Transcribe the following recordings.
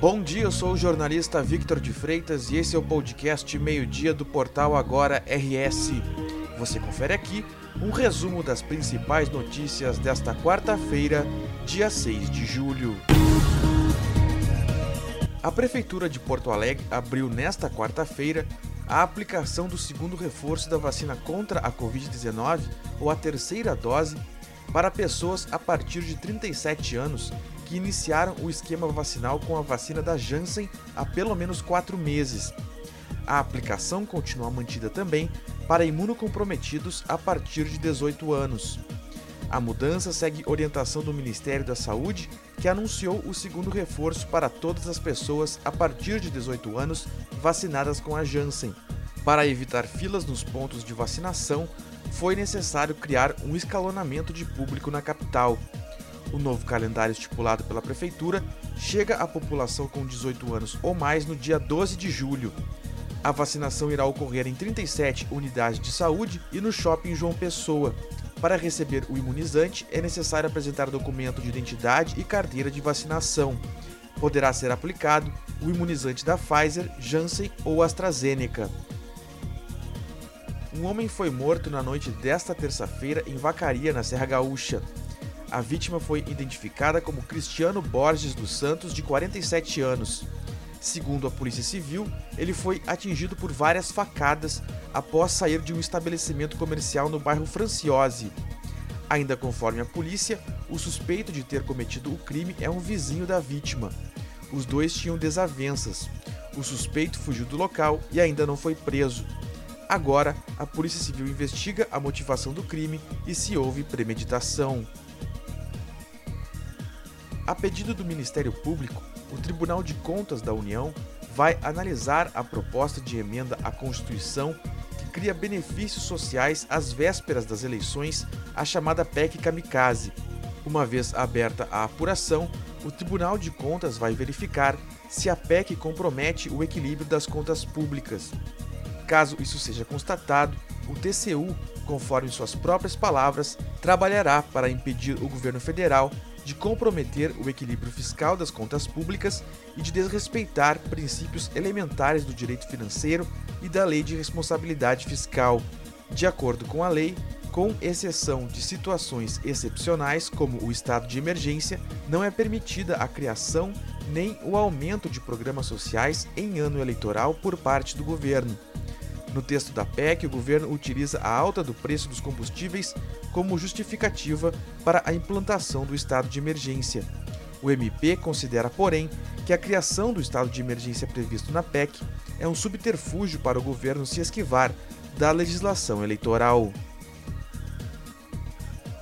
Bom dia, eu sou o jornalista Victor de Freitas e esse é o podcast Meio-Dia do portal Agora RS. Você confere aqui um resumo das principais notícias desta quarta-feira, dia 6 de julho. A Prefeitura de Porto Alegre abriu nesta quarta-feira a aplicação do segundo reforço da vacina contra a Covid-19, ou a terceira dose, para pessoas a partir de 37 anos que iniciaram o esquema vacinal com a vacina da Janssen há pelo menos quatro meses. A aplicação continua mantida também para imunocomprometidos a partir de 18 anos. A mudança segue orientação do Ministério da Saúde, que anunciou o segundo reforço para todas as pessoas a partir de 18 anos vacinadas com a Janssen. Para evitar filas nos pontos de vacinação, foi necessário criar um escalonamento de público na capital. O novo calendário estipulado pela Prefeitura chega à população com 18 anos ou mais no dia 12 de julho. A vacinação irá ocorrer em 37 unidades de saúde e no shopping João Pessoa. Para receber o imunizante, é necessário apresentar documento de identidade e carteira de vacinação. Poderá ser aplicado o imunizante da Pfizer, Janssen ou AstraZeneca. Um homem foi morto na noite desta terça-feira em Vacaria, na Serra Gaúcha. A vítima foi identificada como Cristiano Borges dos Santos, de 47 anos. Segundo a Polícia Civil, ele foi atingido por várias facadas após sair de um estabelecimento comercial no bairro Franciose. Ainda conforme a polícia, o suspeito de ter cometido o crime é um vizinho da vítima. Os dois tinham desavenças. O suspeito fugiu do local e ainda não foi preso. Agora, a Polícia Civil investiga a motivação do crime e se houve premeditação. A pedido do Ministério Público, o Tribunal de Contas da União vai analisar a proposta de emenda à Constituição que cria benefícios sociais às vésperas das eleições, a chamada PEC Kamikaze. Uma vez aberta a apuração, o Tribunal de Contas vai verificar se a PEC compromete o equilíbrio das contas públicas. Caso isso seja constatado, o TCU, conforme suas próprias palavras, trabalhará para impedir o governo federal de comprometer o equilíbrio fiscal das contas públicas e de desrespeitar princípios elementares do direito financeiro e da lei de responsabilidade fiscal. De acordo com a lei, com exceção de situações excepcionais, como o estado de emergência, não é permitida a criação nem o aumento de programas sociais em ano eleitoral por parte do governo. No texto da PEC, o governo utiliza a alta do preço dos combustíveis como justificativa para a implantação do estado de emergência. O MP considera, porém, que a criação do estado de emergência previsto na PEC é um subterfúgio para o governo se esquivar da legislação eleitoral.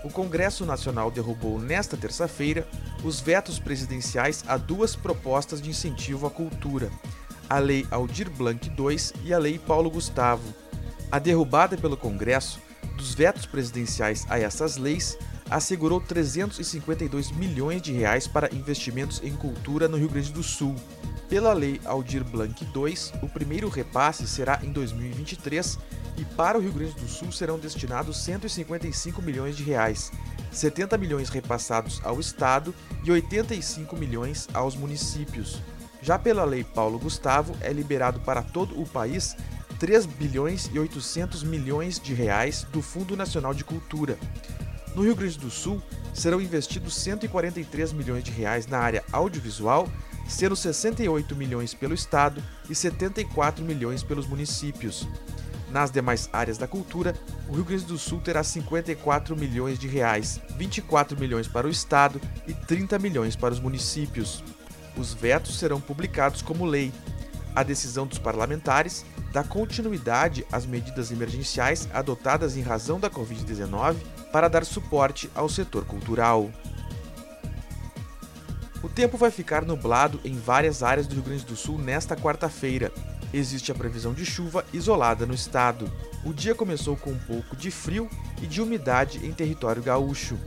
O Congresso Nacional derrubou nesta terça-feira os vetos presidenciais a duas propostas de incentivo à cultura, a Lei Aldir Blanc II e a Lei Paulo Gustavo. A derrubada pelo Congresso dos vetos presidenciais a essas leis assegurou 352 milhões de reais para investimentos em cultura no Rio Grande do Sul. Pela Lei Aldir Blanc II, o primeiro repasse será em 2023 e para o Rio Grande do Sul serão destinados 155 milhões de reais, 70 milhões repassados ao estado e 85 milhões aos municípios. Já pela Lei Paulo Gustavo, é liberado para todo o país 3 bilhões e 800 milhões de reais do Fundo Nacional de Cultura. No Rio Grande do Sul, serão investidos 143 milhões de reais na área audiovisual, sendo 68 milhões pelo estado e 74 milhões pelos municípios. Nas demais áreas da cultura, o Rio Grande do Sul terá 54 milhões de reais, 24 milhões para o estado e 30 milhões para os municípios. Os vetos serão publicados como lei. A decisão dos parlamentares dá continuidade às medidas emergenciais adotadas em razão da Covid-19 para dar suporte ao setor cultural. O tempo vai ficar nublado em várias áreas do Rio Grande do Sul nesta quarta-feira. Existe a previsão de chuva isolada no estado. O dia começou com um pouco de frio e de umidade em território gaúcho.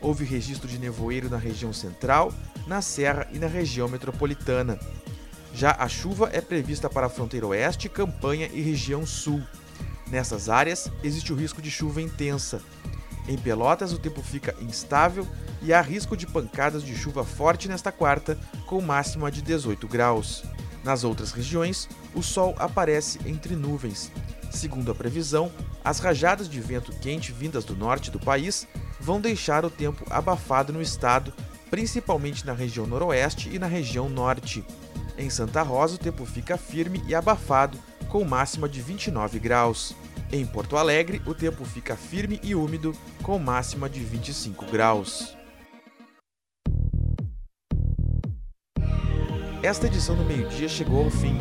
Houve registro de nevoeiro na região central, na Serra e na região metropolitana. Já a chuva é prevista para a fronteira oeste, campanha e região sul. Nessas áreas, existe o risco de chuva intensa. Em Pelotas, o tempo fica instável e há risco de pancadas de chuva forte nesta quarta, com máxima de 18 graus. Nas outras regiões, o sol aparece entre nuvens. Segundo a previsão, as rajadas de vento quente vindas do norte do país vão deixar o tempo abafado no estado, principalmente na região noroeste e na região norte. Em Santa Rosa, o tempo fica firme e abafado, com máxima de 29 graus. Em Porto Alegre, o tempo fica firme e úmido, com máxima de 25 graus. Esta edição do meio-dia chegou ao fim.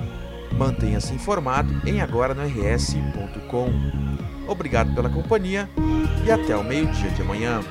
Mantenha-se informado em agora no rs.com. Obrigado pela companhia e até o meio-dia de amanhã.